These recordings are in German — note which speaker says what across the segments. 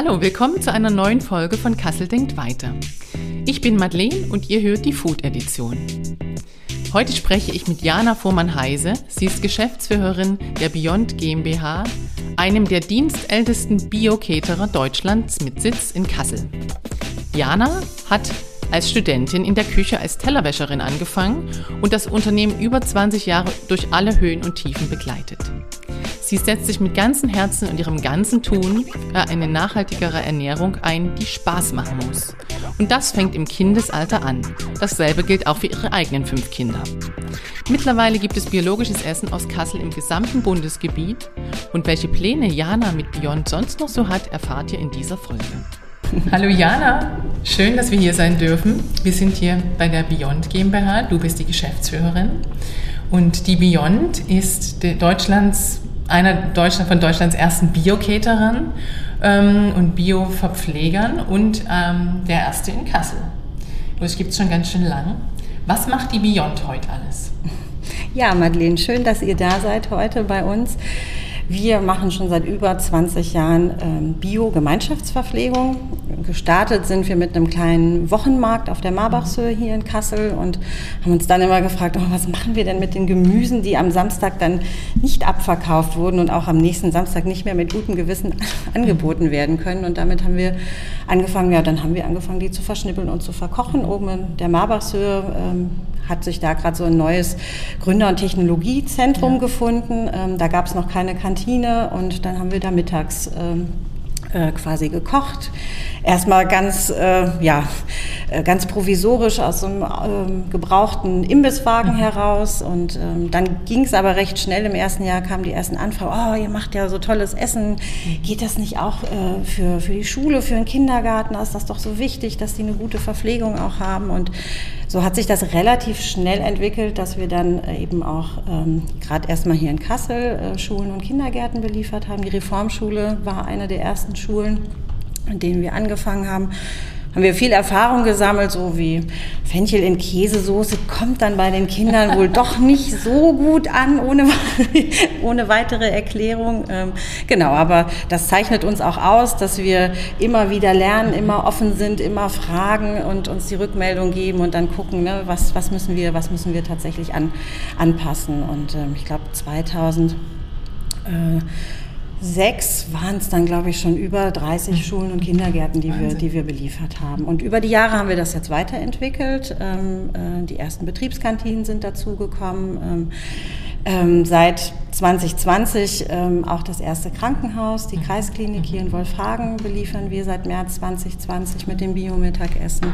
Speaker 1: Hallo, willkommen zu einer neuen Folge von Kassel denkt weiter. Ich bin Madeleine und ihr hört die Food Edition. Heute spreche ich mit Jana Vormann-Heise. Sie ist Geschäftsführerin der Beyond GmbH, einem der dienstältesten Bio-Caterer Deutschlands mit Sitz in Kassel. Jana hat als Studentin in der Küche als Tellerwäscherin angefangen und das Unternehmen über 20 Jahre durch alle Höhen und Tiefen begleitet. Sie setzt sich mit ganzem Herzen und ihrem ganzen Tun für eine nachhaltigere Ernährung ein, die Spaß machen muss. Und das fängt im Kindesalter an. Dasselbe gilt auch für ihre eigenen fünf Kinder. Mittlerweile gibt es biologisches Essen aus Kassel im gesamten Bundesgebiet und welche Pläne Jana mit Beyond sonst noch so hat, erfahrt ihr in dieser Folge. Hallo Jana, schön, dass wir hier sein dürfen. Wir sind hier bei der Beyond GmbH. Du bist die Geschäftsführerin. Und die Beyond ist Deutschlands einer Deutschland, von Deutschlands ersten Bio-Caterern ähm, und Bio-Verpflegern und ähm, der erste in Kassel. Das gibt es schon ganz schön lang. Was macht die Beyond heute alles?
Speaker 2: Ja, Madeleine, schön, dass ihr da seid heute bei uns. Wir machen schon seit über 20 Jahren ähm, Bio-Gemeinschaftsverpflegung. Gestartet sind wir mit einem kleinen Wochenmarkt auf der Marbachshöhe hier in Kassel und haben uns dann immer gefragt, oh, was machen wir denn mit den Gemüsen, die am Samstag dann nicht abverkauft wurden und auch am nächsten Samstag nicht mehr mit gutem Gewissen angeboten werden können. Und damit haben wir angefangen, ja, dann haben wir angefangen, die zu verschnippeln und zu verkochen. Oben in der Marbachshöhe ähm, hat sich da gerade so ein neues Gründer- und Technologiezentrum ja. gefunden. Ähm, da gab es noch keine Kantine und dann haben wir da mittags ähm, äh, quasi gekocht. Erstmal ganz, äh, ja, äh, ganz provisorisch aus einem ähm, gebrauchten Imbisswagen mhm. heraus. Und ähm, dann ging es aber recht schnell. Im ersten Jahr kamen die ersten Anfragen, oh, ihr macht ja so tolles Essen. Mhm. Geht das nicht auch äh, für, für die Schule, für den Kindergarten? Ist das doch so wichtig, dass die eine gute Verpflegung auch haben. Und so hat sich das relativ schnell entwickelt, dass wir dann äh, eben auch ähm, gerade erstmal hier in Kassel Schulen und Kindergärten beliefert haben. Die Reformschule war eine der ersten Schulen, in denen wir angefangen haben haben wir viel Erfahrung gesammelt, so wie Fenchel in Käsesoße kommt dann bei den Kindern wohl doch nicht so gut an, ohne, ohne weitere Erklärung. Ähm, genau, aber das zeichnet uns auch aus, dass wir immer wieder lernen, immer offen sind, immer fragen und uns die Rückmeldung geben und dann gucken, ne, was, was, müssen wir, was müssen wir tatsächlich an, anpassen. Und ähm, ich glaube 2000 äh, sechs waren es dann, glaube ich, schon über 30 mhm. Schulen und Kindergärten, die wir, die wir beliefert haben. Und über die Jahre haben wir das jetzt weiterentwickelt. Ähm, äh, die ersten Betriebskantinen sind dazugekommen. Ähm, ähm, seit 2020 ähm, auch das erste Krankenhaus, die mhm. Kreisklinik hier in Wolfhagen beliefern wir seit März 2020 mit dem Biomittagessen.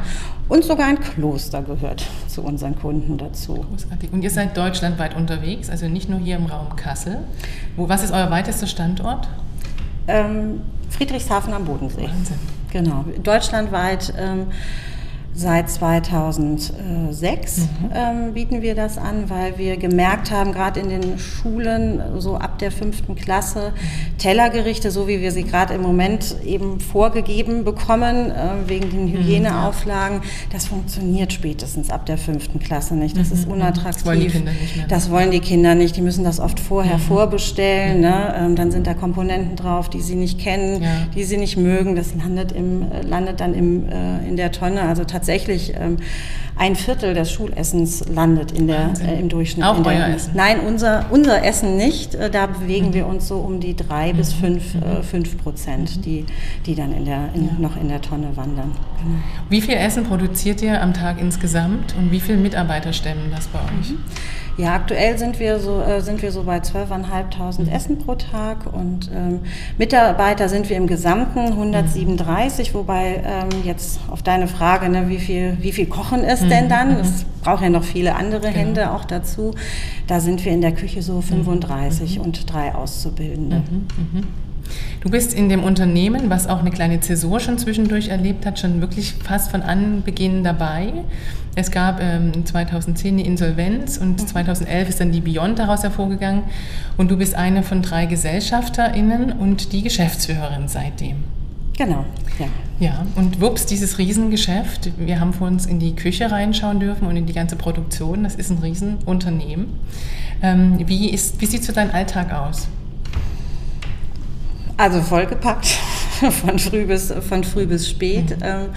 Speaker 2: Und sogar ein Kloster gehört zu unseren Kunden dazu.
Speaker 1: Großartig. Und ihr seid deutschlandweit unterwegs, also nicht nur hier im Raum Kassel. Wo, was ist euer weitester Standort?
Speaker 2: Ähm, Friedrichshafen am Bodensee. Wahnsinn. Genau, deutschlandweit. Ähm, Seit 2006 mhm. ähm, bieten wir das an, weil wir gemerkt haben, gerade in den Schulen, so ab der fünften Klasse, Tellergerichte, so wie wir sie gerade im Moment eben vorgegeben bekommen, äh, wegen den mhm, Hygieneauflagen, das funktioniert spätestens ab der fünften Klasse nicht. Das mhm. ist unattraktiv. Das wollen die Kinder nicht mehr. Das wollen die Kinder nicht. Die müssen das oft vorher mhm. vorbestellen. Ne? Ähm, dann sind da Komponenten drauf, die sie nicht kennen, ja. die sie nicht mögen. Das landet, im, äh, landet dann im, äh, in der Tonne. Also tatsächlich tatsächlich ähm, ein Viertel des Schulessens landet in der, äh, im Durchschnitt.
Speaker 1: Auch
Speaker 2: euer
Speaker 1: der, Essen?
Speaker 2: Nein, unser, unser Essen nicht. Äh, da bewegen mhm. wir uns so um die drei mhm. bis fünf, äh, fünf Prozent, mhm. die, die dann in der, in, ja. noch in der Tonne wandern.
Speaker 1: Genau. Wie viel Essen produziert ihr am Tag insgesamt und wie viele Mitarbeiter stemmen das bei euch? Mhm.
Speaker 2: Ja, aktuell sind wir so, äh, sind wir so bei 12.500 mhm. Essen pro Tag und ähm, Mitarbeiter sind wir im Gesamten 137, mhm. wobei ähm, jetzt auf deine Frage, ne, wie, viel, wie viel Kochen ist mhm. denn dann? Es braucht ja noch viele andere genau. Hände auch dazu. Da sind wir in der Küche so 35 mhm. mhm. und drei Auszubildende. Mhm.
Speaker 1: Du bist in dem Unternehmen, was auch eine kleine Zäsur schon zwischendurch erlebt hat, schon wirklich fast von Anbeginn dabei. Es gab ähm, 2010 die Insolvenz und 2011 ist dann die Beyond daraus hervorgegangen. Und du bist eine von drei GesellschafterInnen und die Geschäftsführerin seitdem.
Speaker 2: Genau,
Speaker 1: ja. Ja, und wups, dieses Riesengeschäft. Wir haben vor uns in die Küche reinschauen dürfen und in die ganze Produktion. Das ist ein Riesenunternehmen. Ähm, wie, ist, wie sieht so dein Alltag aus?
Speaker 2: Also vollgepackt. von früh bis, von früh bis spät. Mhm. Ähm,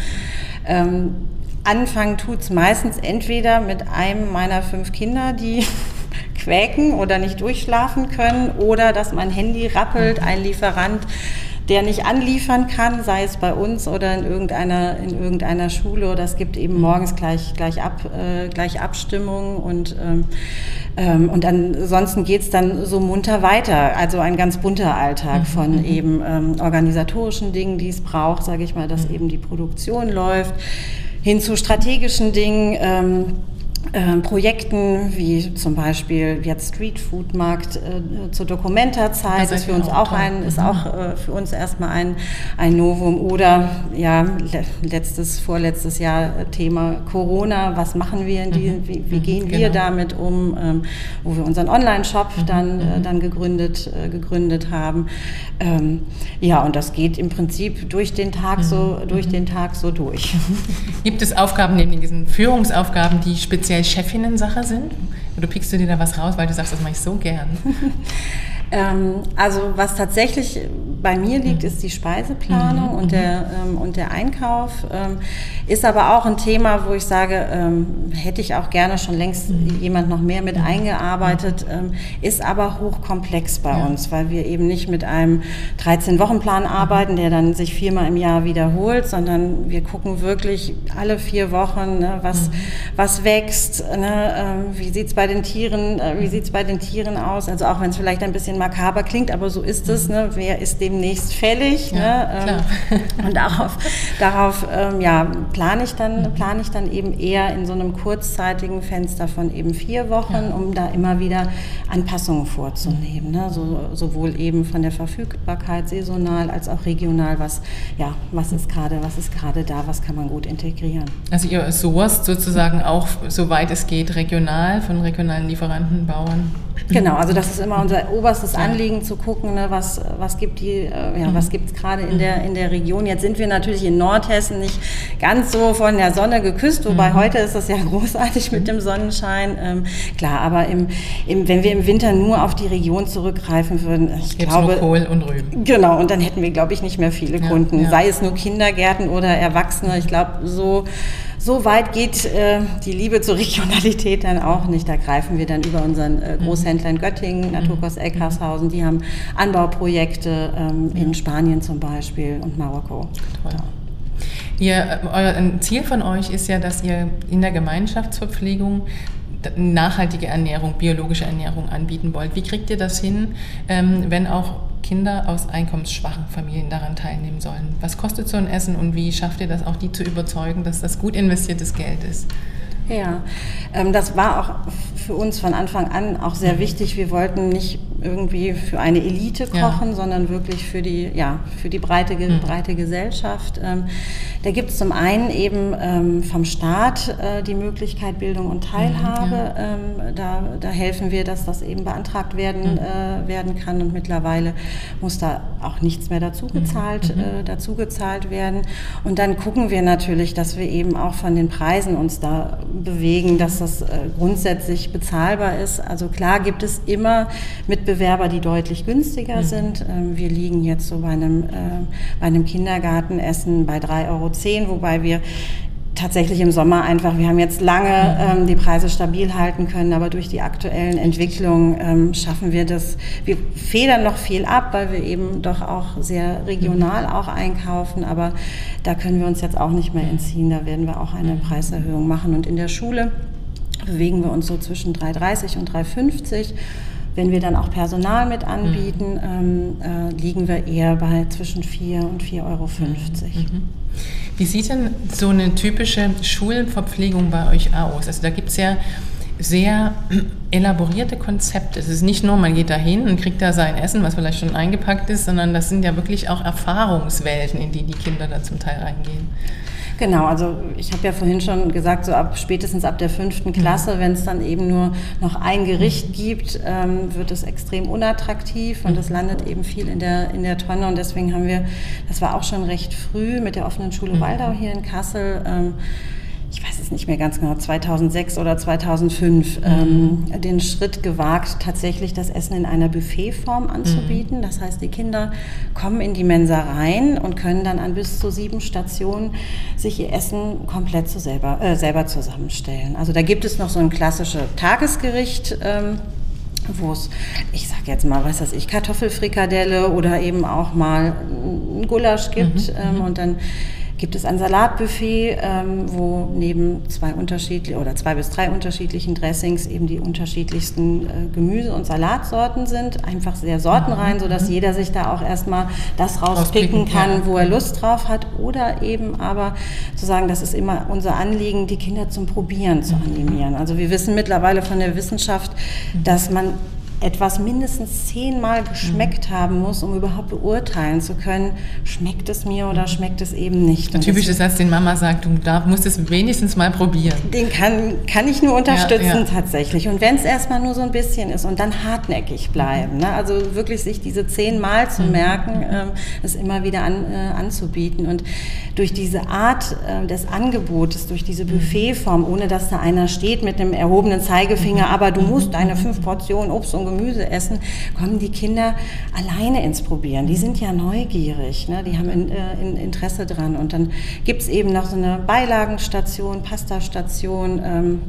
Speaker 2: ähm, anfangen tut es meistens entweder mit einem meiner fünf Kinder, die quäken oder nicht durchschlafen können, oder dass mein Handy rappelt, ein Lieferant der nicht anliefern kann, sei es bei uns oder in irgendeiner, in irgendeiner Schule oder es gibt eben mhm. morgens gleich, gleich, ab, äh, gleich Abstimmung und, ähm, ähm, und ansonsten geht's dann so munter weiter. Also ein ganz bunter Alltag mhm. von mhm. eben ähm, organisatorischen Dingen, die es braucht, sage ich mal, dass eben die Produktion läuft, hin zu strategischen Dingen. Ähm, äh, Projekten wie zum Beispiel jetzt Street Food Markt äh, zur Dokumenta-Zeit das ist für uns auch, ein ist mhm. auch äh, für uns erstmal ein ein Novum oder ja letztes vorletztes Jahr äh, Thema Corona was machen wir in die, mhm. wie, wie, gehen mhm. wir genau. damit um ähm, wo wir unseren Online-Shop mhm. dann äh, dann gegründet äh, gegründet haben ähm, ja und das geht im Prinzip durch den Tag so durch den Tag so durch
Speaker 1: gibt es Aufgaben neben diesen Führungsaufgaben die speziell Chefinnen-Sache sind? Oder pickst du dir da was raus, weil du sagst, das mache ich so gern?
Speaker 2: ähm, also was tatsächlich bei mir liegt, mhm. ist die Speiseplanung mhm. und, der, mhm. ähm, und der Einkauf. Ähm, ist aber auch ein Thema, wo ich sage, ähm, hätte ich auch gerne schon längst mhm. jemand noch mehr mit mhm. eingearbeitet, ähm, ist aber hochkomplex bei ja. uns, weil wir eben nicht mit einem 13-Wochen-Plan arbeiten, der dann sich viermal im Jahr wiederholt, sondern wir gucken wirklich alle vier Wochen, ne, was, was wächst, ne, äh, wie sieht's bei den Tieren, äh, wie sieht's bei den Tieren aus, also auch wenn es vielleicht ein bisschen makaber klingt, aber so ist es, ne, wer ist demnächst fällig, ja, ne, ähm, und darauf, darauf ähm, ja, plane ich, dann, plane ich dann eben eher in so einem kurzzeitigen Fenster von eben vier Wochen, ja. um da immer wieder Anpassungen vorzunehmen. Ne? So, sowohl eben von der Verfügbarkeit saisonal als auch regional, was, ja, was ist gerade, was ist gerade da, was kann man gut integrieren.
Speaker 1: Also ihr sourced sozusagen auch, soweit es geht, regional von regionalen Lieferanten, Bauern?
Speaker 2: Genau, also das ist immer unser oberstes Anliegen zu gucken, ne, was, was gibt die, äh, ja, was gibt es gerade in der, in der Region. Jetzt sind wir natürlich in Nordhessen nicht ganz so von der Sonne geküsst, wobei mhm. heute ist das ja großartig mit dem Sonnenschein. Ähm, klar, aber im, im, wenn wir im Winter nur auf die Region zurückgreifen würden, ich Gibt's glaube...
Speaker 1: Nur Kohl und Rüben.
Speaker 2: Genau, und dann hätten wir, glaube ich, nicht mehr viele ja, Kunden, ja. sei es nur Kindergärten oder Erwachsene. Ich glaube, so so weit geht äh, die Liebe zur Regionalität dann auch nicht. Da greifen wir dann über unseren äh, mhm. Großhändler in Göttingen, Naturkost Eckarshausen. Die haben Anbauprojekte ähm, in Spanien zum Beispiel und Marokko. Toll.
Speaker 1: Ihr, euer, ein Ziel von euch ist ja, dass ihr in der Gemeinschaftsverpflegung nachhaltige Ernährung, biologische Ernährung anbieten wollt. Wie kriegt ihr das hin, ähm, wenn auch Kinder aus einkommensschwachen Familien daran teilnehmen sollen? Was kostet so ein Essen und wie schafft ihr das auch, die zu überzeugen, dass das gut investiertes Geld ist?
Speaker 2: Ja, ähm, das war auch für uns von Anfang an auch sehr wichtig. Wir wollten nicht irgendwie für eine Elite kochen, ja. sondern wirklich für die, ja, für die breite, mhm. breite Gesellschaft. Ähm, da gibt es zum einen eben ähm, vom Staat äh, die Möglichkeit Bildung und Teilhabe. Mhm, ja. Ähm, da, da helfen wir, dass das eben beantragt werden, mhm. äh, werden kann und mittlerweile muss da auch nichts mehr dazu gezahlt, mhm. äh, dazu gezahlt werden. Und dann gucken wir natürlich, dass wir eben auch von den Preisen uns da bewegen, dass das äh, grundsätzlich bezahlbar ist. Also klar gibt es immer Mitbewerber, die deutlich günstiger mhm. sind. Ähm, wir liegen jetzt so bei einem, äh, bei einem Kindergartenessen bei 3,10 Euro, wobei wir tatsächlich im Sommer einfach, wir haben jetzt lange mhm. ähm, die Preise stabil halten können, aber durch die aktuellen Entwicklungen ähm, schaffen wir das. Wir federn noch viel ab, weil wir eben doch auch sehr regional mhm. auch einkaufen, aber da können wir uns jetzt auch nicht mehr entziehen. Da werden wir auch eine Preiserhöhung machen. Und in der Schule bewegen wir uns so zwischen 3,30 und 3,50. Wenn wir dann auch Personal mit anbieten, mhm. ähm, äh, liegen wir eher bei zwischen 4 und 4,50 Euro. Mhm.
Speaker 1: Wie sieht denn so eine typische Schulverpflegung bei euch aus? Also da gibt es ja sehr elaborierte Konzepte. Es ist nicht nur, man geht da hin und kriegt da sein Essen, was vielleicht schon eingepackt ist, sondern das sind ja wirklich auch Erfahrungswelten, in die die Kinder da zum Teil reingehen.
Speaker 2: Genau, also ich habe ja vorhin schon gesagt, so ab spätestens ab der fünften Klasse, mhm. wenn es dann eben nur noch ein Gericht gibt, ähm, wird es extrem unattraktiv und es mhm. landet eben viel in der, in der Tonne. Und deswegen haben wir, das war auch schon recht früh mit der offenen Schule mhm. Waldau hier in Kassel, ähm, ich weiß es nicht mehr ganz genau, 2006 oder 2005, mhm. ähm, den Schritt gewagt, tatsächlich das Essen in einer Buffetform anzubieten. Mhm. Das heißt, die Kinder kommen in die Mensa rein und können dann an bis zu sieben Stationen sich ihr Essen komplett zu selber, äh, selber zusammenstellen. Also da gibt es noch so ein klassisches Tagesgericht. Ähm, wo es, ich sag jetzt mal, was weiß ich, Kartoffelfrikadelle oder eben auch mal ein Gulasch gibt. Mhm. Ähm, mhm. und dann gibt es ein Salatbuffet, ähm, wo neben zwei unterschiedlichen oder zwei bis drei unterschiedlichen Dressings eben die unterschiedlichsten äh, Gemüse- und Salatsorten sind. Einfach sehr sortenrein, mhm. sodass mhm. jeder sich da auch erstmal das rauspicken kann, wo er Lust drauf hat. Oder eben aber zu sagen, das ist immer unser Anliegen, die Kinder zum Probieren zu mhm. animieren. Also wir wissen mittlerweile von der Wissenschaft, mhm. dass man etwas mindestens zehnmal geschmeckt mhm. haben muss, um überhaupt beurteilen zu können, schmeckt es mir oder schmeckt es eben nicht.
Speaker 1: Der typische Satz, den Mama sagt, du darf, musst es wenigstens mal probieren.
Speaker 2: Den kann, kann ich nur unterstützen ja, ja. tatsächlich. Und wenn es erstmal nur so ein bisschen ist und dann hartnäckig bleiben, mhm. ne? also wirklich sich diese zehnmal zu mhm. merken, äh, es immer wieder an, äh, anzubieten. Und durch diese Art äh, des Angebotes, durch diese mhm. Buffetform, ohne dass da einer steht mit einem erhobenen Zeigefinger, mhm. aber du musst deine fünf Portionen Obst und Gemüse essen, kommen die Kinder alleine ins Probieren. Die sind ja neugierig, ne? die haben in, äh, in Interesse dran. Und dann gibt es eben noch so eine Beilagenstation, Pastastation. Ähm,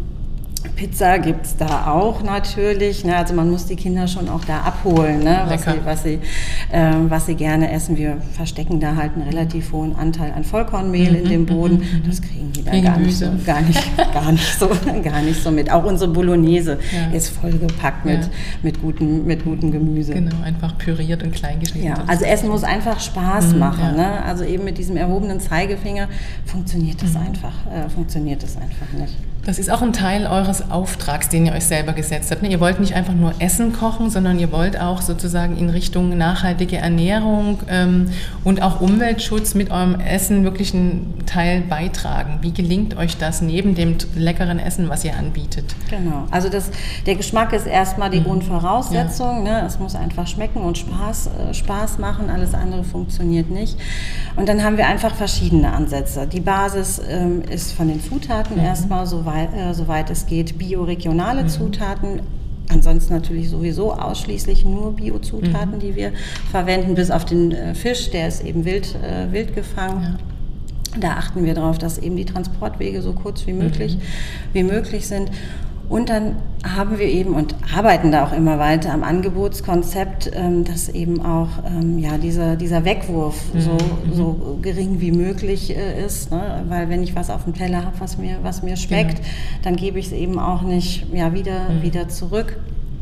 Speaker 2: Pizza gibt es da auch natürlich. Ne? Also man muss die Kinder schon auch da abholen, ne? was, sie, was, sie, äh, was sie gerne essen. Wir verstecken da halt einen relativ hohen Anteil an Vollkornmehl mhm, in dem Boden. Mhm, mhm. Das kriegen die dann gar nicht, so, gar, nicht, gar, nicht so, gar nicht so mit. Auch unsere Bolognese ja. ist vollgepackt mit, ja. mit, gutem, mit gutem Gemüse.
Speaker 1: Genau, einfach püriert und klein geschnitten.
Speaker 2: Ja, also Essen muss einfach Spaß mhm, machen. Ja. Ne? Also eben mit diesem erhobenen Zeigefinger funktioniert das mhm. einfach, äh, funktioniert das einfach nicht.
Speaker 1: Das ist auch ein Teil eures Auftrags, den ihr euch selber gesetzt habt. Ne? Ihr wollt nicht einfach nur Essen kochen, sondern ihr wollt auch sozusagen in Richtung nachhaltige Ernährung ähm, und auch Umweltschutz mit eurem Essen wirklich einen Teil beitragen. Wie gelingt euch das neben dem leckeren Essen, was ihr anbietet?
Speaker 2: Genau. Also das, der Geschmack ist erstmal die mhm. Grundvoraussetzung. Ja. Ne? Es muss einfach schmecken und Spaß, äh, Spaß machen. Alles andere funktioniert nicht. Und dann haben wir einfach verschiedene Ansätze. Die Basis ähm, ist von den Zutaten mhm. erstmal so weit äh, soweit es geht, bioregionale mhm. Zutaten. Ansonsten natürlich sowieso ausschließlich nur Biozutaten, mhm. die wir verwenden, bis auf den äh, Fisch, der ist eben wild, äh, wild gefangen. Ja. Da achten wir darauf, dass eben die Transportwege so kurz wie möglich, mhm. wie möglich sind. Und dann haben wir eben und arbeiten da auch immer weiter am Angebotskonzept, ähm, dass eben auch ähm, ja, dieser, dieser Wegwurf mhm. so, mhm. so gering wie möglich äh, ist. Ne? Weil wenn ich was auf dem Teller habe, was mir, was mir schmeckt, genau. dann gebe ich es eben auch nicht ja, wieder, mhm. wieder zurück.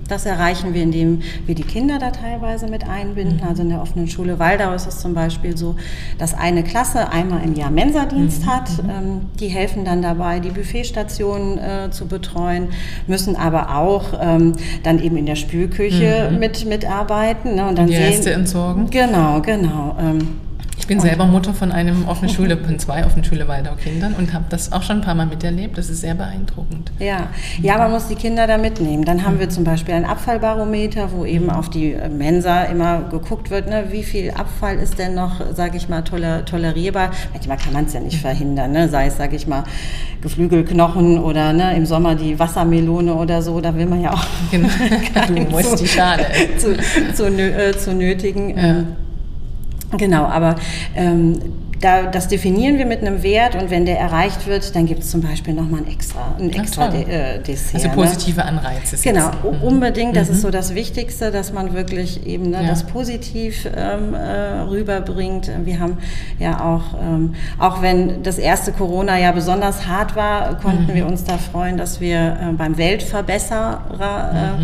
Speaker 2: Das erreichen wir, indem wir die Kinder da teilweise mit einbinden. Mhm. Also in der offenen Schule Waldau ist es zum Beispiel so, dass eine Klasse einmal im Jahr Mensadienst mhm. hat. Mhm. Ähm, die helfen dann dabei, die Buffetstationen äh, zu betreuen, müssen aber auch ähm, dann eben in der Spülküche mit, mitarbeiten.
Speaker 1: Ne? Und dann die sehen, Reste entsorgen?
Speaker 2: Genau, genau. Ähm,
Speaker 1: ich bin selber Mutter von einem offenen Schule, von zwei offenen Schule Waldau Kindern und habe das auch schon ein paar Mal miterlebt. Das ist sehr beeindruckend.
Speaker 2: Ja, ja, man muss die Kinder da mitnehmen. Dann haben wir zum Beispiel ein Abfallbarometer, wo eben auf die Mensa immer geguckt wird, ne, wie viel Abfall ist denn noch, sage ich mal, toler, tolerierbar. Manchmal kann man es ja nicht verhindern, ne? sei es, sage ich mal, Geflügelknochen oder ne, im Sommer die Wassermelone oder so. Da will man ja auch
Speaker 1: genau. du musst zu, die Schale
Speaker 2: zu, zu, äh, zu nötigen. Ja. Genau, aber ähm, da, das definieren wir mit einem Wert und wenn der erreicht wird, dann gibt es zum Beispiel nochmal ein extra, ein extra De, äh, Dessert.
Speaker 1: Also ne? positive Anreize.
Speaker 2: Genau. Mhm. unbedingt. Das mhm. ist so das Wichtigste, dass man wirklich eben ne, ja. das positiv ähm, äh, rüberbringt. Wir haben ja auch, ähm, auch wenn das erste Corona ja besonders hart war, konnten mhm. wir uns da freuen, dass wir äh, beim Weltverbesserer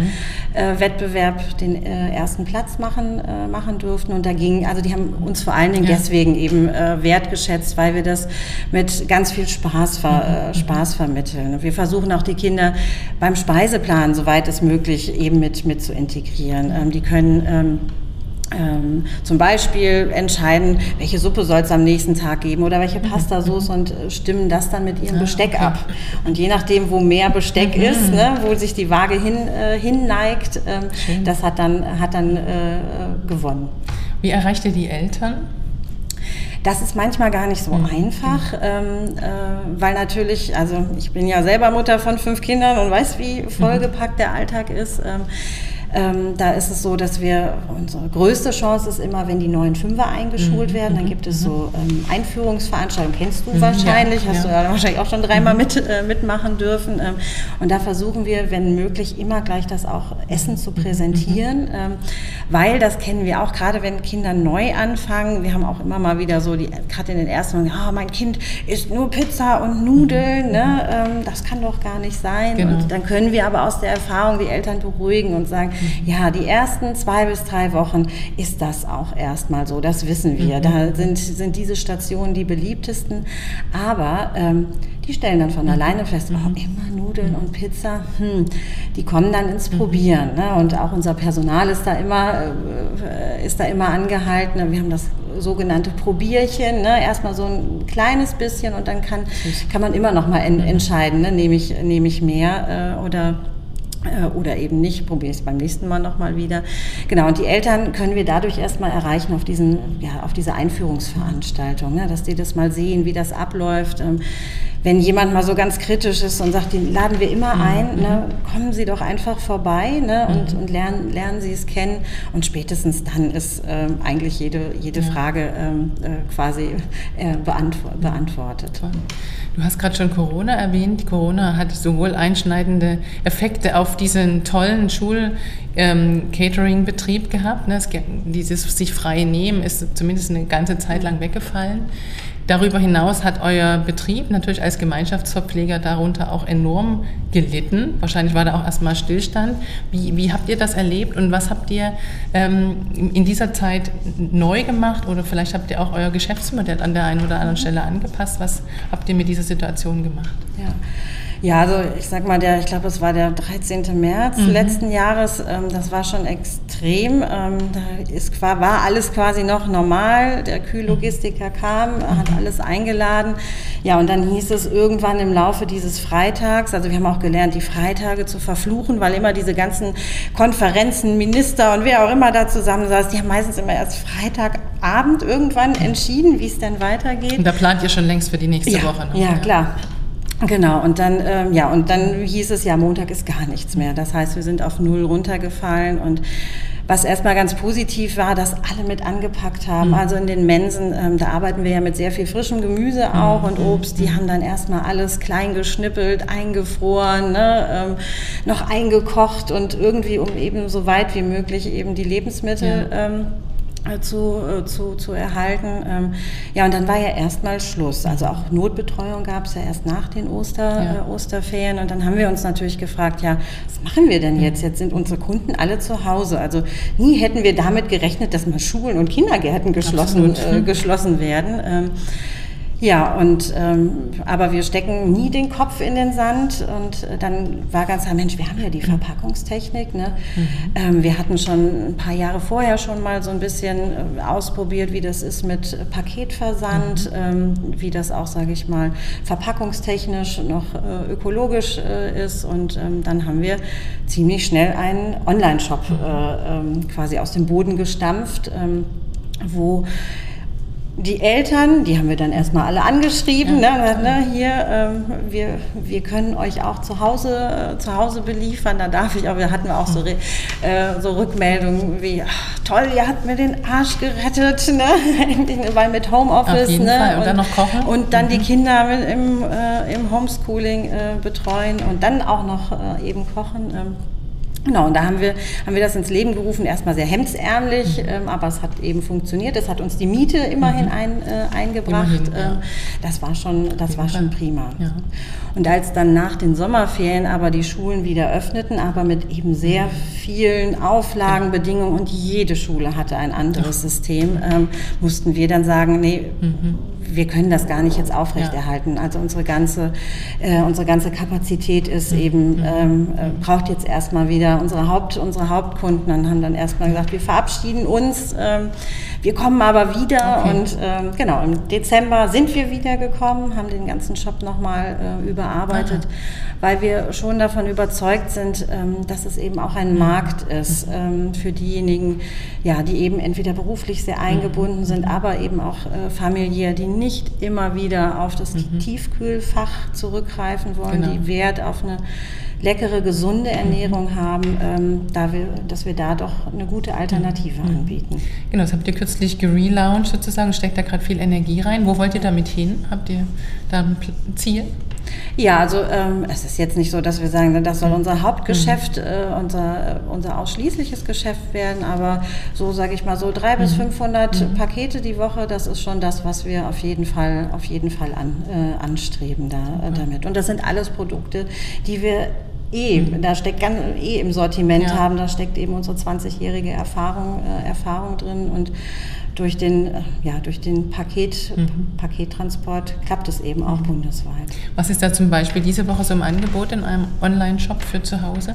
Speaker 2: äh, mhm. äh, Wettbewerb den äh, ersten Platz machen, machen durften. Und da ging, also die haben uns vor allen Dingen ja. deswegen eben wertgeschätzt, weil wir das mit ganz viel Spaß, ver, äh, Spaß vermitteln. Wir versuchen auch die Kinder beim Speiseplan, soweit es möglich, eben mit, mit zu integrieren. Ähm, die können ähm, ähm, zum Beispiel entscheiden, welche Suppe soll es am nächsten Tag geben oder welche Pastasauce und äh, stimmen das dann mit ihrem ah, Besteck ab. Und je nachdem, wo mehr Besteck mhm. ist, ne, wo sich die Waage hin, äh, hinneigt, äh, das hat dann, hat dann äh, gewonnen.
Speaker 1: Wie erreicht ihr die Eltern?
Speaker 2: Das ist manchmal gar nicht so mhm. einfach, ähm, äh, weil natürlich, also ich bin ja selber Mutter von fünf Kindern und weiß, wie vollgepackt der Alltag ist. Ähm, ähm, da ist es so, dass wir, unsere größte Chance ist immer, wenn die neuen Fünfer eingeschult mhm. werden, dann mhm. gibt es so mhm. ähm, Einführungsveranstaltungen, kennst du mhm. wahrscheinlich, ja, hast ja. du ja wahrscheinlich auch schon dreimal mit, äh, mitmachen dürfen. Ähm, und da versuchen wir, wenn möglich, immer gleich das auch Essen zu präsentieren, ähm, weil das kennen wir auch, gerade wenn Kinder neu anfangen, wir haben auch immer mal wieder so, die gerade in den ersten Monaten, oh, mein Kind isst nur Pizza und Nudeln, ne? Ähm, das kann doch gar nicht sein. Genau. Und dann können wir aber aus der Erfahrung die Eltern beruhigen und sagen, ja, die ersten zwei bis drei Wochen ist das auch erstmal so, das wissen wir. Mhm. Da sind, sind diese Stationen die beliebtesten. Aber ähm, die stellen dann von alleine fest, oh, mhm. immer Nudeln und Pizza, hm, die kommen dann ins Probieren. Ne? Und auch unser Personal ist da immer, äh, ist da immer angehalten. Wir haben das sogenannte Probierchen, ne? erstmal so ein kleines bisschen und dann kann, kann man immer noch mal en entscheiden, ne? nehme ich, nehme ich mehr äh, oder oder eben nicht, probiere ich es beim nächsten Mal nochmal wieder. Genau, und die Eltern können wir dadurch erstmal erreichen auf, diesen, ja, auf diese Einführungsveranstaltung, ne, dass die das mal sehen, wie das abläuft. Ähm, wenn jemand mal so ganz kritisch ist und sagt, den laden wir immer mhm. ein, ne, kommen Sie doch einfach vorbei ne, und, mhm. und lernen, lernen Sie es kennen. Und spätestens dann ist ähm, eigentlich jede, jede ja. Frage ähm, äh, quasi äh, beantwo beantwortet.
Speaker 1: Du hast gerade schon Corona erwähnt. Corona hat sowohl einschneidende Effekte auf diesen tollen Schul-Catering-Betrieb ähm, gehabt. Ne? dieses sich frei nehmen ist zumindest eine ganze Zeit lang weggefallen. Darüber hinaus hat euer Betrieb natürlich als Gemeinschaftsverpfleger darunter auch enorm gelitten. Wahrscheinlich war da auch erstmal Stillstand. Wie, wie habt ihr das erlebt und was habt ihr ähm, in dieser Zeit neu gemacht oder vielleicht habt ihr auch euer Geschäftsmodell an der einen oder anderen Stelle angepasst? Was habt ihr mit dieser Situation gemacht?
Speaker 2: Ja. Ja, also ich sag mal, der, ich glaube, es war der 13. März mhm. letzten Jahres. Ähm, das war schon extrem. Ähm, da ist, war alles quasi noch normal. Der Kühllogistiker kam, hat mhm. alles eingeladen. Ja, und dann hieß es irgendwann im Laufe dieses Freitags, also wir haben auch gelernt, die Freitage zu verfluchen, weil immer diese ganzen Konferenzen, Minister und wer auch immer da zusammensaß, die haben meistens immer erst Freitagabend irgendwann entschieden, wie es denn weitergeht.
Speaker 1: Und da plant ihr schon längst für die nächste
Speaker 2: ja,
Speaker 1: Woche.
Speaker 2: Ne? Ja, klar. Genau, und dann, ähm, ja, und dann hieß es ja, Montag ist gar nichts mehr. Das heißt, wir sind auf null runtergefallen und was erstmal ganz positiv war, dass alle mit angepackt haben. Mhm. Also in den Mensen, ähm, da arbeiten wir ja mit sehr viel frischem Gemüse auch mhm. und Obst. Die haben dann erstmal alles klein geschnippelt, eingefroren, ne, ähm, noch eingekocht und irgendwie, um eben so weit wie möglich eben die Lebensmittel ja. Äh, zu, äh, zu, zu erhalten. Ähm, ja, und dann war ja erstmal Schluss. Also auch Notbetreuung gab es ja erst nach den Oster, ja. äh, Osterferien. Und dann haben wir uns natürlich gefragt, ja, was machen wir denn jetzt? Jetzt sind unsere Kunden alle zu Hause. Also nie hätten wir damit gerechnet, dass mal Schulen und Kindergärten geschlossen, äh, geschlossen werden. Ähm, ja, und ähm, aber wir stecken nie den Kopf in den Sand und äh, dann war ganz klar, Mensch, wir haben ja die Verpackungstechnik. Ne? Mhm. Ähm, wir hatten schon ein paar Jahre vorher schon mal so ein bisschen äh, ausprobiert, wie das ist mit Paketversand, mhm. ähm, wie das auch, sage ich mal, verpackungstechnisch noch äh, ökologisch äh, ist. Und ähm, dann haben wir ziemlich schnell einen Online-Shop äh, ähm, quasi aus dem Boden gestampft, ähm, wo die Eltern, die haben wir dann erstmal alle angeschrieben, ja. ne, ne, hier, ähm, wir, wir können euch auch zu Hause, äh, zu Hause beliefern, da darf ich, aber wir hatten auch so, äh, so Rückmeldungen wie, ach, toll, ihr habt mir den Arsch gerettet, ne? weil mit Homeoffice. Auf jeden
Speaker 1: ne? Fall. Und, und, dann noch kochen.
Speaker 2: Und dann mhm. die Kinder im, äh, im Homeschooling äh, betreuen und dann auch noch äh, eben kochen. Genau, und da haben wir, haben wir das ins Leben gerufen, erstmal sehr hemdsärmlich, mhm. ähm, aber es hat eben funktioniert. Es hat uns die Miete immerhin mhm. ein, äh, eingebracht. Immerhin, ja. ähm, das war schon, das war schon prima. Ja. Und als dann nach den Sommerferien aber die Schulen wieder öffneten, aber mit eben sehr vielen Auflagen, Bedingungen und jede Schule hatte ein anderes System, ähm, mussten wir dann sagen, nee, mhm wir können das gar nicht jetzt aufrechterhalten. Ja. Also unsere ganze, äh, unsere ganze Kapazität ist mhm. eben, mhm. ähm, äh, braucht jetzt erstmal wieder unsere, Haupt, unsere Hauptkunden und haben dann erstmal gesagt, wir verabschieden uns. Ähm, wir kommen aber wieder okay. und ähm, genau, im Dezember sind wir wieder gekommen, haben den ganzen Shop nochmal äh, überarbeitet, Aha. Weil wir schon davon überzeugt sind, ähm, dass es eben auch ein mhm. Markt ist mhm. ähm, für diejenigen, ja, die eben entweder beruflich sehr eingebunden mhm. sind, aber eben auch äh, familiär, die nicht immer wieder auf das mhm. Tiefkühlfach zurückgreifen wollen, genau. die Wert auf eine leckere, gesunde Ernährung haben, ähm, da wir, dass wir da doch eine gute Alternative mhm. anbieten.
Speaker 1: Genau, das habt ihr kürzlich gelauncht sozusagen, steckt da gerade viel Energie rein. Wo wollt ihr damit hin? Habt ihr da ein Ziel?
Speaker 2: Ja, also ähm, es ist jetzt nicht so, dass wir sagen, das soll unser Hauptgeschäft, mhm. äh, unser, unser ausschließliches Geschäft werden, aber so sage ich mal so drei mhm. bis 500 mhm. Pakete die Woche, das ist schon das, was wir auf jeden Fall, auf jeden Fall an, äh, anstreben da, äh, damit. Und das sind alles Produkte, die wir eh, mhm. da steckt ganz eh im Sortiment ja. haben, da steckt eben unsere 20-jährige Erfahrung, äh, Erfahrung drin und durch den, äh, ja, durch den Paket, mhm. Pakettransport klappt es eben auch mhm. bundesweit.
Speaker 1: Was ist da zum Beispiel diese Woche so im Angebot in einem Online-Shop für zu Hause?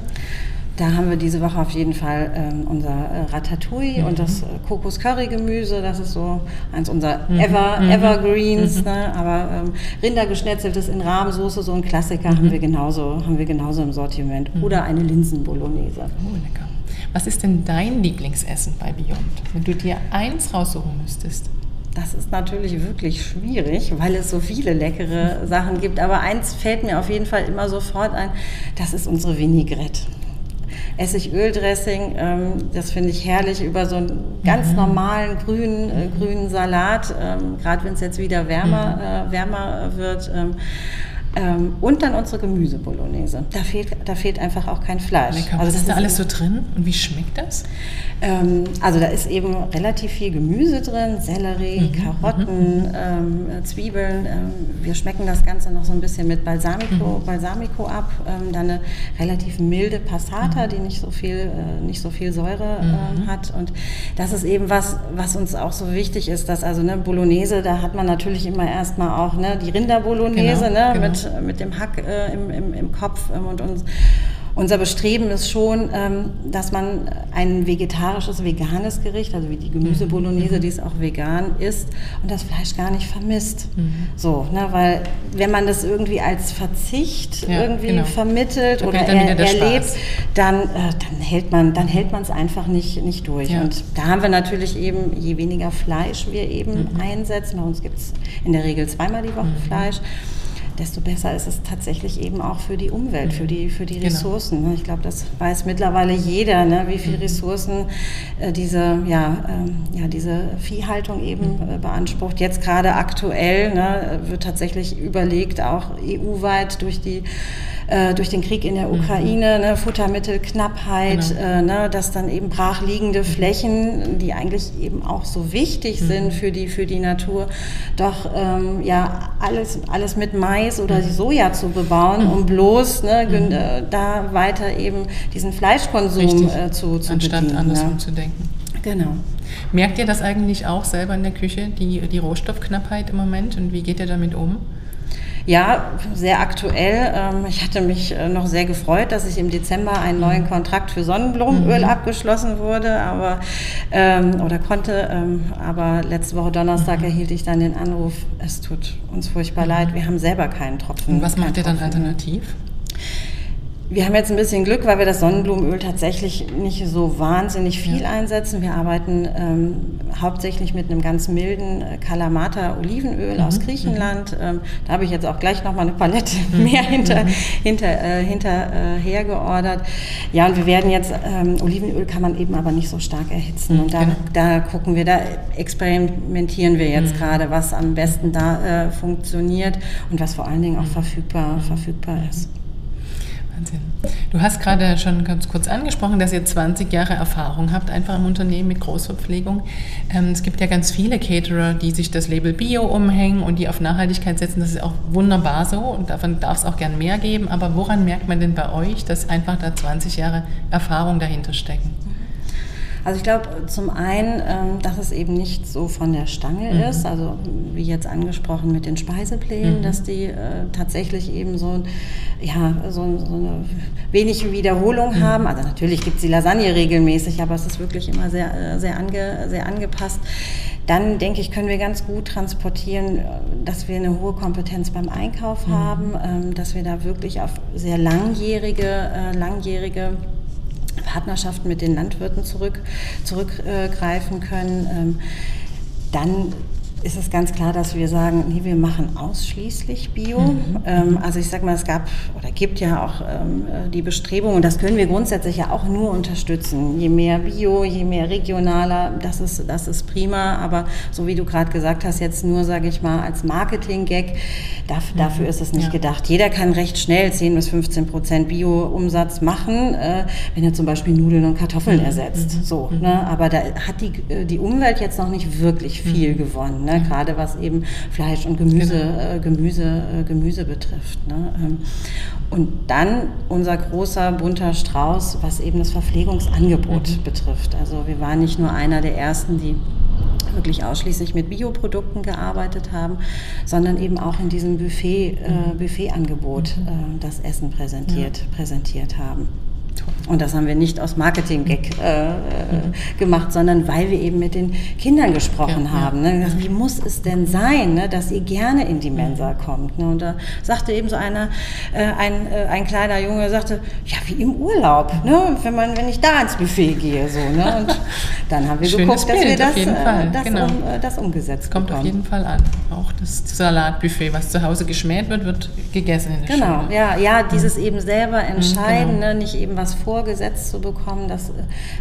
Speaker 2: Da haben wir diese Woche auf jeden Fall ähm, unser äh, Ratatouille mhm. und das äh, Kokos-Curry-Gemüse. Das ist so eins unserer mhm. Ever, mhm. Evergreens. Mhm. Ne? Aber ähm, Rindergeschnetzeltes in Rahmsoße, so ein Klassiker, haben, wir genauso, haben wir genauso im Sortiment. Oder eine Linsen-Bolognese.
Speaker 1: Oh, lecker. Was ist denn dein Lieblingsessen bei Beyond, wenn du dir eins raussuchen müsstest?
Speaker 2: Das ist natürlich wirklich schwierig, weil es so viele leckere Sachen gibt. Aber eins fällt mir auf jeden Fall immer sofort ein, das ist unsere Vinaigrette. Essigöldressing, ähm, das finde ich herrlich über so einen ganz mhm. normalen grünen, äh, grünen Salat, ähm, gerade wenn es jetzt wieder wärmer, mhm. äh, wärmer wird. Ähm, ähm, und dann unsere Gemüsebolognese. Da fehlt, da fehlt einfach auch kein Fleisch.
Speaker 1: Lecker. Also Was ist da alles so drin und wie schmeckt das?
Speaker 2: Ähm, also da ist eben relativ viel Gemüse drin, Sellerie, mhm. Karotten, mhm. ähm, Zwiebeln. Ähm, wir schmecken das Ganze noch so ein bisschen mit Balsamico, mhm. Balsamico ab. Ähm, dann eine relativ milde Passata, mhm. die nicht so viel, äh, nicht so viel Säure äh, hat. Und das ist eben was, was uns auch so wichtig ist, dass also ne, Bolognese, da hat man natürlich immer erstmal auch ne, die Rinderbolognese genau, ne, genau. mit mit, dem Hack äh, im, im, im, Kopf ähm, und uns. Unser Bestreben ist schon, ähm, dass man ein vegetarisches, veganes Gericht, also wie die Gemüsebolognese, mhm. die es auch vegan ist, und das Fleisch gar nicht vermisst. Mhm. So, ne, weil wenn man das irgendwie als Verzicht ja, irgendwie genau. vermittelt oder er, erlebt, dann, äh, dann hält man dann hält man es einfach nicht, nicht durch. Ja. Und da haben wir natürlich eben, je weniger Fleisch wir eben mhm. einsetzen, bei uns gibt es in der Regel zweimal die Woche mhm. Fleisch desto besser ist es tatsächlich eben auch für die Umwelt, für die, für die genau. Ressourcen. Genau. Ich glaube, das weiß mittlerweile jeder, ne, wie viele mhm. Ressourcen äh, diese, ja, ähm, ja, diese Viehhaltung eben mhm. äh, beansprucht. Jetzt gerade aktuell ne, wird tatsächlich überlegt, auch EU-weit durch die äh, durch den Krieg in der mhm. Ukraine, ne, Futtermittelknappheit, genau. äh, ne, dass dann eben brachliegende Flächen, die eigentlich eben auch so wichtig mhm. sind für die, für die Natur, doch ähm, ja, alles, alles mit Mais oder mhm. Soja zu bebauen, um bloß ne, mhm. äh, da weiter eben diesen Fleischkonsum äh, zu, zu
Speaker 1: Anstatt bedienen. andersrum ne? zu denken.
Speaker 2: Genau.
Speaker 1: Merkt ihr das eigentlich auch selber in der Küche, die, die Rohstoffknappheit im Moment und wie geht ihr damit um?
Speaker 2: Ja, sehr aktuell. Ähm, ich hatte mich äh, noch sehr gefreut, dass ich im Dezember einen neuen. Kontrakt für Sonnenblumenöl mhm. abgeschlossen wurde, aber ähm, oder konnte. Ähm, aber letzte Woche Donnerstag mhm. erhielt ich dann den Anruf: Es tut uns furchtbar leid, wir haben selber keinen Tropfen.
Speaker 1: Und was macht ihr dann alternativ?
Speaker 2: Wir haben jetzt ein bisschen Glück, weil wir das Sonnenblumenöl tatsächlich nicht so wahnsinnig viel ja. einsetzen. Wir arbeiten ähm, hauptsächlich mit einem ganz milden äh, Kalamata Olivenöl mhm. aus Griechenland. Mhm. Ähm, da habe ich jetzt auch gleich nochmal eine Palette mhm. mehr hinter, mhm. hinter, äh, hinterher äh, geordert. Ja, und wir werden jetzt, ähm, Olivenöl kann man eben aber nicht so stark erhitzen. Mhm, und da, genau. da gucken wir, da experimentieren wir jetzt mhm. gerade, was am besten da äh, funktioniert und was vor allen Dingen auch verfügbar, verfügbar ist.
Speaker 1: Wahnsinn. Du hast gerade schon ganz kurz angesprochen, dass ihr 20 Jahre Erfahrung habt, einfach im Unternehmen mit Großverpflegung. Ähm, es gibt ja ganz viele Caterer, die sich das Label Bio umhängen und die auf Nachhaltigkeit setzen. Das ist auch wunderbar so und davon darf es auch gern mehr geben. Aber woran merkt man denn bei euch, dass einfach da 20 Jahre Erfahrung dahinter stecken?
Speaker 2: Also ich glaube zum einen, ähm, dass es eben nicht so von der Stange mhm. ist, also wie jetzt angesprochen mit den Speiseplänen, mhm. dass die äh, tatsächlich eben so, ja, so, so eine wenig Wiederholung mhm. haben. Also natürlich gibt es die Lasagne regelmäßig, aber es ist wirklich immer sehr, äh, sehr, ange, sehr angepasst dann denke ich, können wir ganz gut transportieren, dass wir eine hohe Kompetenz beim Einkauf mhm. haben, ähm, dass wir da wirklich auf sehr langjährige, äh, langjährige Partnerschaften mit den Landwirten zurück, zurückgreifen können. Ähm, dann ist es ganz klar, dass wir sagen, nee, wir machen ausschließlich Bio. Mhm. Ähm, also ich sage mal, es gab oder gibt ja auch ähm, die Bestrebung und das können wir grundsätzlich ja auch nur unterstützen. Je mehr Bio, je mehr regionaler, das ist, das ist prima. Aber so wie du gerade gesagt hast, jetzt nur, sage ich mal, als Marketing-Gag, dafür, mhm. dafür ist es nicht ja. gedacht. Jeder kann recht schnell 10 bis 15 Prozent Bio-Umsatz machen, äh, wenn er zum Beispiel Nudeln und Kartoffeln mhm. ersetzt. So, mhm. ne? Aber da hat die, äh, die Umwelt jetzt noch nicht wirklich viel mhm. gewonnen ne? gerade was eben Fleisch und Gemüse, genau. äh, Gemüse, äh, Gemüse betrifft. Ne? Ähm, und dann unser großer bunter Strauß, was eben das Verpflegungsangebot mhm. betrifft. Also wir waren nicht nur einer der ersten, die wirklich ausschließlich mit Bioprodukten gearbeitet haben, sondern eben auch in diesem Buffet, äh, mhm. Buffetangebot mhm. äh, das Essen präsentiert, ja. präsentiert haben. Und das haben wir nicht aus Marketing-Gag äh, mhm. gemacht, sondern weil wir eben mit den Kindern gesprochen ja, haben. Ne? Also, wie muss es denn sein, ne, dass ihr gerne in die Mensa kommt? Ne? Und da sagte eben so einer, äh, ein, äh, ein kleiner Junge, sagte, ja, wie im Urlaub, ne? wenn, man, wenn ich da ins Buffet gehe. So, ne? Und dann haben wir
Speaker 1: Schönes
Speaker 2: geguckt, dass
Speaker 1: Bild,
Speaker 2: wir das,
Speaker 1: äh,
Speaker 2: das,
Speaker 1: genau.
Speaker 2: um, äh, das umgesetzt
Speaker 1: Kommt
Speaker 2: bekommen.
Speaker 1: auf jeden Fall an. Auch das Salatbuffet, was zu Hause geschmäht wird, wird gegessen in der
Speaker 2: genau,
Speaker 1: Schule.
Speaker 2: ja, ja, dieses mhm. eben selber
Speaker 1: Mhm,
Speaker 2: entscheiden,
Speaker 1: genau.
Speaker 2: ne? nicht eben was vorgesetzt zu bekommen, das äh,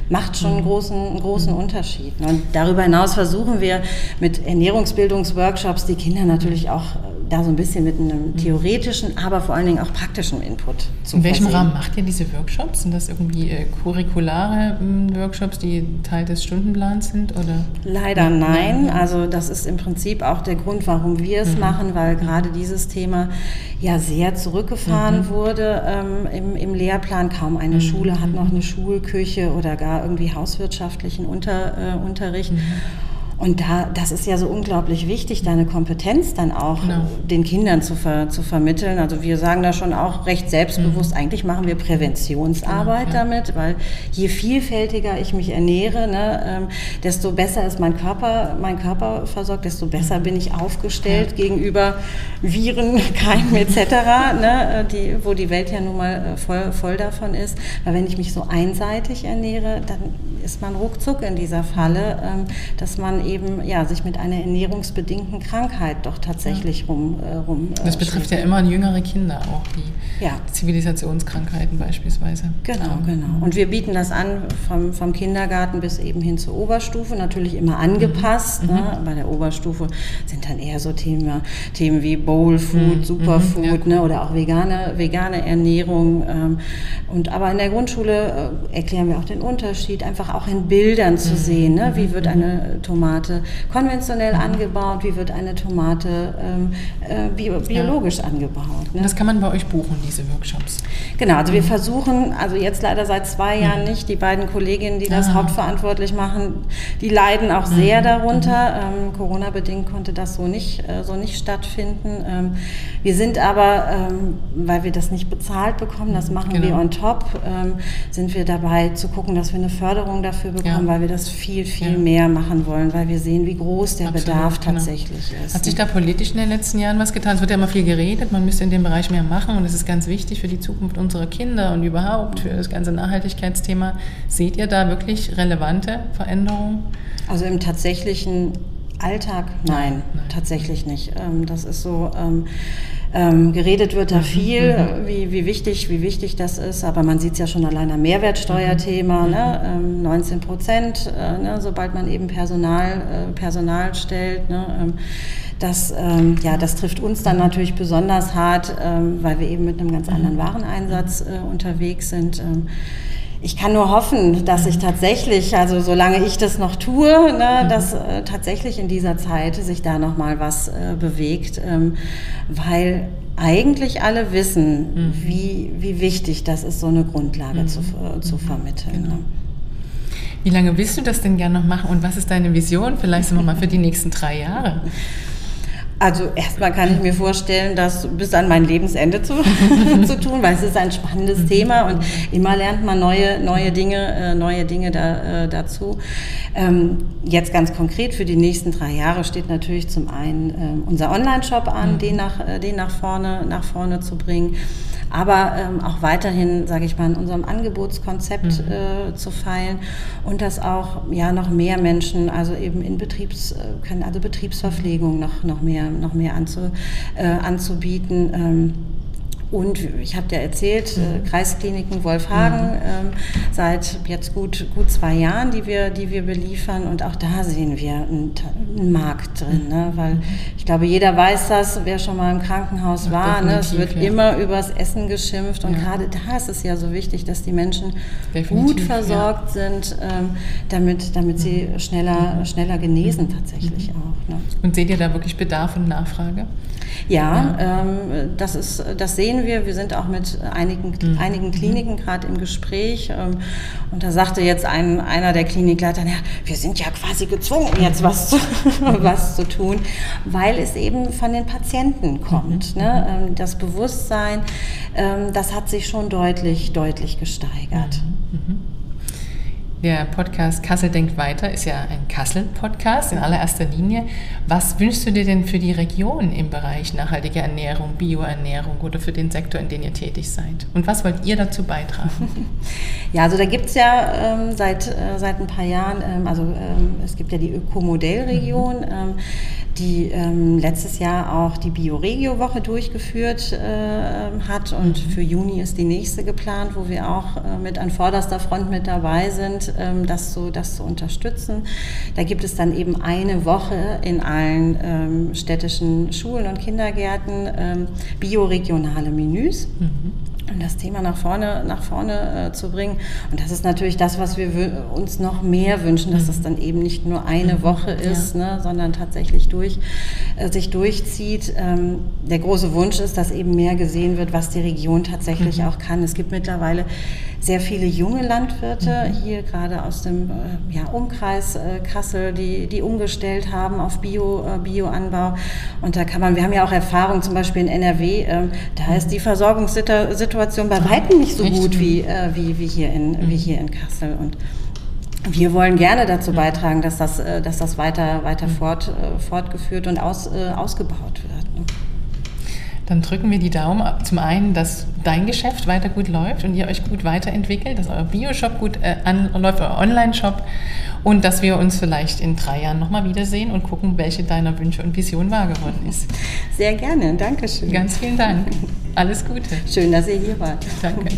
Speaker 2: macht schon einen großen, einen großen Unterschied. Und darüber hinaus versuchen wir mit Ernährungsbildungsworkshops die Kinder natürlich auch äh, da so ein bisschen mit einem mhm. theoretischen, aber vor allen Dingen auch praktischen Input zu
Speaker 1: In welchem
Speaker 2: versehen.
Speaker 1: Rahmen macht ihr diese Workshops? Sind das irgendwie äh, curriculare äh, Workshops, die Teil des Stundenplans sind? Oder?
Speaker 2: Leider nein. Also das ist im Prinzip auch der Grund, warum wir es
Speaker 1: Mhm.
Speaker 2: machen, weil gerade dieses Thema ja sehr zurückgefahren
Speaker 1: Mhm.
Speaker 2: wurde ähm, im, im Lehrplan. Kaum eine
Speaker 1: Mhm.
Speaker 2: Schule hat noch eine Schulküche oder gar irgendwie hauswirtschaftlichen Unter, äh, Unterricht.
Speaker 1: Mhm.
Speaker 2: Und da, das ist ja so unglaublich wichtig, da eine Kompetenz dann auch
Speaker 1: Genau.
Speaker 2: den Kindern zu, ver, zu vermitteln. Also wir sagen da schon auch recht selbstbewusst, eigentlich machen wir Präventionsarbeit
Speaker 1: Genau, ja.
Speaker 2: damit, weil je vielfältiger ich mich ernähre, ne, ähm, desto besser ist mein Körper, mein Körper versorgt, desto besser bin ich aufgestellt gegenüber Viren, Keimen etc., ne, äh, die, wo die Welt ja nun mal äh, voll, voll davon ist. Weil wenn ich mich so einseitig ernähre, dann ist man ruckzuck in dieser Falle, ähm, dass man eben ja, sich mit einer ernährungsbedingten Krankheit doch tatsächlich rum, äh, rum äh,
Speaker 1: Das betrifft ja immer jüngere Kinder auch, die
Speaker 2: Ja.
Speaker 1: Zivilisationskrankheiten beispielsweise.
Speaker 2: Genau,
Speaker 1: Ja.
Speaker 2: genau. Und wir bieten das an vom, vom Kindergarten bis eben hin zur Oberstufe, natürlich immer angepasst.
Speaker 1: Mhm.
Speaker 2: Ne? Bei der Oberstufe sind dann eher so Themen, Themen wie Bowl Food,
Speaker 1: Mhm.
Speaker 2: Superfood
Speaker 1: Mhm. Ja.
Speaker 2: ne? oder auch vegane, vegane Ernährung. Ähm, und aber in der Grundschule äh, erklären wir auch den Unterschied, einfach auch in Bildern
Speaker 1: Mhm.
Speaker 2: zu sehen. Ne? Wie wird eine Tomate konventionell angebaut, wie wird eine Tomate ähm, äh, bio, biologisch angebaut. Ne?
Speaker 1: Und das kann man bei euch buchen, diese Workshops.
Speaker 2: Genau, also wir versuchen, also jetzt leider seit zwei Jahren nicht, die beiden Kolleginnen, die das
Speaker 1: Ah.
Speaker 2: hauptverantwortlich machen, die leiden auch sehr darunter. Ähm, Corona-bedingt konnte das so nicht, äh, so nicht stattfinden. Ähm, wir sind aber, ähm, weil wir das nicht bezahlt bekommen, das machen
Speaker 1: Genau.
Speaker 2: wir on top, ähm, sind wir dabei zu gucken, dass wir eine Förderung dafür bekommen,
Speaker 1: Ja.
Speaker 2: weil wir das viel, viel
Speaker 1: Ja.
Speaker 2: mehr machen wollen, weil wir sehen, wie groß der
Speaker 1: Absolut,
Speaker 2: Bedarf
Speaker 1: genau.
Speaker 2: tatsächlich ist.
Speaker 1: Hat sich da politisch in den letzten Jahren was getan? Es wird ja immer viel geredet, man müsste in dem Bereich mehr machen und es ist ganz wichtig für die Zukunft unserer Kinder und überhaupt für das ganze Nachhaltigkeitsthema. Seht ihr da wirklich relevante Veränderungen?
Speaker 2: Also im tatsächlichen Alltag, nein,
Speaker 1: Nein.
Speaker 2: tatsächlich nicht. Ähm, das ist so, ähm, ähm, geredet wird da viel, wie, wie, wichtig, wie wichtig das ist, aber man sieht es ja schon allein am Mehrwertsteuerthema, ne? ähm, 19 Prozent, äh, ne? sobald man eben Personal, äh, Personal stellt. Ne? Ähm, das, ähm, ja, das trifft uns dann natürlich besonders hart, ähm, weil wir eben mit einem ganz anderen Wareneinsatz äh, unterwegs sind. Ich kann nur hoffen, dass sich tatsächlich, also solange ich das noch tue, ne, dass äh, tatsächlich in dieser Zeit sich da noch mal was äh, bewegt, ähm, weil eigentlich alle wissen, wie, wie wichtig das ist, so eine Grundlage zu, äh, zu vermitteln.
Speaker 1: Genau.
Speaker 2: Ne?
Speaker 1: Wie lange willst du das denn gerne noch machen und was ist deine Vision vielleicht sagen wir mal für die nächsten drei Jahre?
Speaker 2: Also erstmal kann ich mir vorstellen, das bis an mein Lebensende zu, zu tun, weil es ist ein spannendes mhm. Thema und immer lernt man neue, neue Dinge, äh, neue Dinge da, äh, dazu. Ähm, jetzt ganz konkret für die nächsten drei Jahre steht natürlich zum einen äh, unser Online-Shop an, mhm. den, nach, äh, den nach, vorne, nach vorne zu bringen aber ähm, auch weiterhin, sage ich mal, in unserem Angebotskonzept mhm. zu feilen und dass auch ja noch mehr Menschen, also eben in Betriebs, können also Betriebsverpflegung noch noch mehr noch mehr anzu, äh, anzubieten. Und ich habe dir erzählt, äh, mhm. Kreiskliniken Wolfhagen mhm. ähm, seit jetzt gut, gut zwei Jahren, die wir, die wir beliefern. Und auch da sehen wir einen, einen Markt drin. Ne? Weil mhm. ich glaube, jeder weiß das, wer schon mal im Krankenhaus ja, war. Ne? Es wird ja. immer übers Essen geschimpft. Und ja. gerade da ist es ja so wichtig, dass die Menschen definitiv, gut versorgt sind, ähm, damit, damit sie schneller, schneller genesen tatsächlich auch. Ne?
Speaker 1: Und seht ihr da wirklich Bedarf und Nachfrage?
Speaker 2: Ja, ähm, das, ist, das sehen wir. Wir sind auch mit einigen, mhm. einigen Kliniken gerade im Gespräch. Ähm, und da sagte jetzt ein, einer der Klinikleiter, ja, wir sind ja quasi gezwungen, jetzt was zu, was zu tun, weil es eben von den Patienten kommt. Mhm. Ne? Ähm, das Bewusstsein, ähm, das hat sich schon deutlich, deutlich gesteigert. Mhm.
Speaker 1: Der Podcast Kassel denkt weiter ist ja ein Kassel-Podcast in allererster Linie. Was wünschst du dir denn für die Region im Bereich nachhaltige Ernährung, Bioernährung oder für den Sektor, in dem ihr tätig seid? Und was wollt ihr dazu beitragen?
Speaker 2: Ja, also da gibt es ja ähm, seit, äh, seit ein paar Jahren, ähm, also ähm, es gibt ja die Ökomodellregion. Mhm. die ähm, letztes Jahr auch die Bioregio-Woche durchgeführt äh, hat und mhm. für Juni ist die nächste geplant, wo wir auch äh, mit an vorderster Front mit dabei sind ähm, das, zu, das zu unterstützen. Da gibt es dann eben eine Woche in allen ähm, städtischen Schulen und Kindergärten ähm, bioregionale Menüs. Mhm um das Thema nach vorne, nach vorne äh, zu bringen. Und das ist natürlich das, was wir uns noch mehr wünschen, dass es mhm. dann eben nicht nur eine mhm. Woche ist, ja. ne, sondern tatsächlich durch, äh, sich durchzieht. Ähm, der große Wunsch ist, dass eben mehr gesehen wird, was die Region tatsächlich mhm. auch kann. Es gibt mittlerweile sehr viele junge Landwirte mhm. hier gerade aus dem äh, ja, Umkreis äh, Kassel, die, die umgestellt haben auf Bio, äh, Bioanbau. Und da kann man, wir haben ja auch Erfahrung zum Beispiel in NRW, ähm, da ist die Versorgungssituation bei weitem nicht so gut wie, äh, wie, wie, hier in, wie mhm. hier in Kassel. Und wir wollen gerne dazu beitragen, dass das, äh, dass das weiter, weiter mhm. fort, äh, fortgeführt und aus, ausgebaut wird.
Speaker 1: Dann drücken wir die Daumen ab. Zum einen, dass dein Geschäft weiter gut läuft und ihr euch gut weiterentwickelt, dass euer Bio-Shop gut äh, anläuft, euer Online-Shop und dass wir uns vielleicht in drei Jahren nochmal wiedersehen und gucken, welche deiner Wünsche und Visionen wahr geworden ist.
Speaker 2: Sehr gerne, Dankeschön.
Speaker 1: Ganz vielen Dank. Alles Gute.
Speaker 2: Schön, dass ihr hier wart.
Speaker 1: Danke.